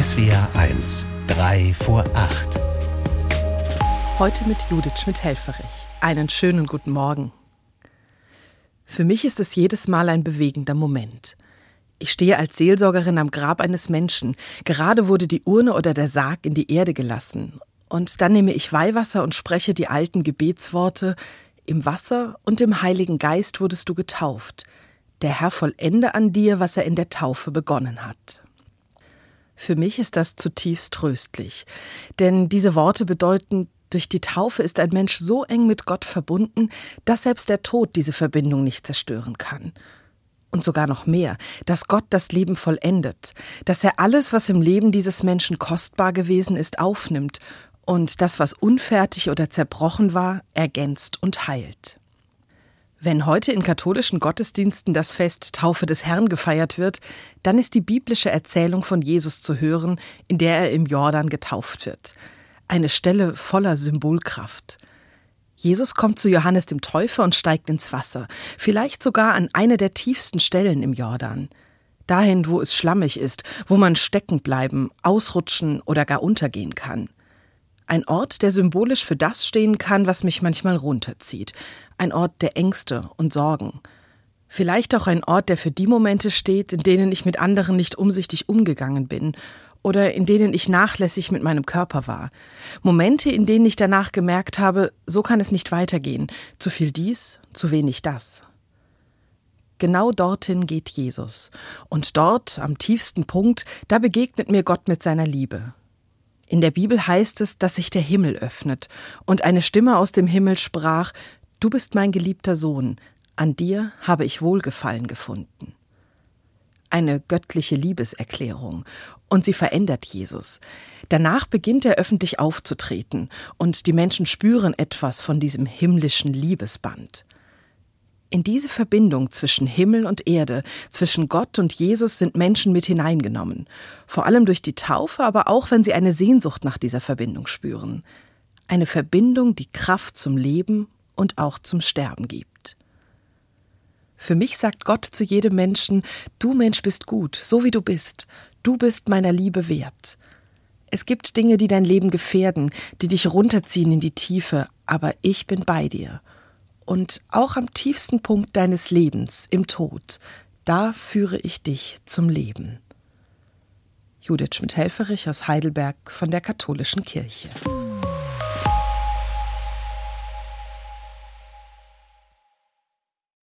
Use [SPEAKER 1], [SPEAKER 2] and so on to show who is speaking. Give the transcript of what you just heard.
[SPEAKER 1] SWR 1, 3 vor 8.
[SPEAKER 2] Heute mit Judith Schmidt-Helferich. Einen schönen guten Morgen. Für mich ist es jedes Mal ein bewegender Moment. Ich stehe als Seelsorgerin am Grab eines Menschen. Gerade wurde die Urne oder der Sarg in die Erde gelassen. Und dann nehme ich Weihwasser und spreche die alten Gebetsworte Im Wasser und im Heiligen Geist wurdest du getauft. Der Herr vollende an dir, was er in der Taufe begonnen hat. Für mich ist das zutiefst tröstlich, denn diese Worte bedeuten, durch die Taufe ist ein Mensch so eng mit Gott verbunden, dass selbst der Tod diese Verbindung nicht zerstören kann. Und sogar noch mehr, dass Gott das Leben vollendet, dass er alles, was im Leben dieses Menschen kostbar gewesen ist, aufnimmt und das, was unfertig oder zerbrochen war, ergänzt und heilt. Wenn heute in katholischen Gottesdiensten das Fest Taufe des Herrn gefeiert wird, dann ist die biblische Erzählung von Jesus zu hören, in der er im Jordan getauft wird. Eine Stelle voller Symbolkraft. Jesus kommt zu Johannes dem Täufer und steigt ins Wasser, vielleicht sogar an eine der tiefsten Stellen im Jordan. Dahin, wo es schlammig ist, wo man stecken bleiben, ausrutschen oder gar untergehen kann. Ein Ort, der symbolisch für das stehen kann, was mich manchmal runterzieht. Ein Ort der Ängste und Sorgen. Vielleicht auch ein Ort, der für die Momente steht, in denen ich mit anderen nicht umsichtig umgegangen bin oder in denen ich nachlässig mit meinem Körper war. Momente, in denen ich danach gemerkt habe, so kann es nicht weitergehen. Zu viel dies, zu wenig das. Genau dorthin geht Jesus. Und dort, am tiefsten Punkt, da begegnet mir Gott mit seiner Liebe. In der Bibel heißt es, dass sich der Himmel öffnet und eine Stimme aus dem Himmel sprach, Du bist mein geliebter Sohn, an dir habe ich Wohlgefallen gefunden. Eine göttliche Liebeserklärung, und sie verändert Jesus. Danach beginnt er öffentlich aufzutreten, und die Menschen spüren etwas von diesem himmlischen Liebesband. In diese Verbindung zwischen Himmel und Erde, zwischen Gott und Jesus sind Menschen mit hineingenommen. Vor allem durch die Taufe, aber auch wenn sie eine Sehnsucht nach dieser Verbindung spüren. Eine Verbindung, die Kraft zum Leben und auch zum Sterben gibt. Für mich sagt Gott zu jedem Menschen, du Mensch bist gut, so wie du bist. Du bist meiner Liebe wert. Es gibt Dinge, die dein Leben gefährden, die dich runterziehen in die Tiefe, aber ich bin bei dir und auch am tiefsten Punkt deines Lebens, im Tod, da führe ich dich zum Leben. Judith Schmidt-Helferich aus Heidelberg von der Katholischen Kirche.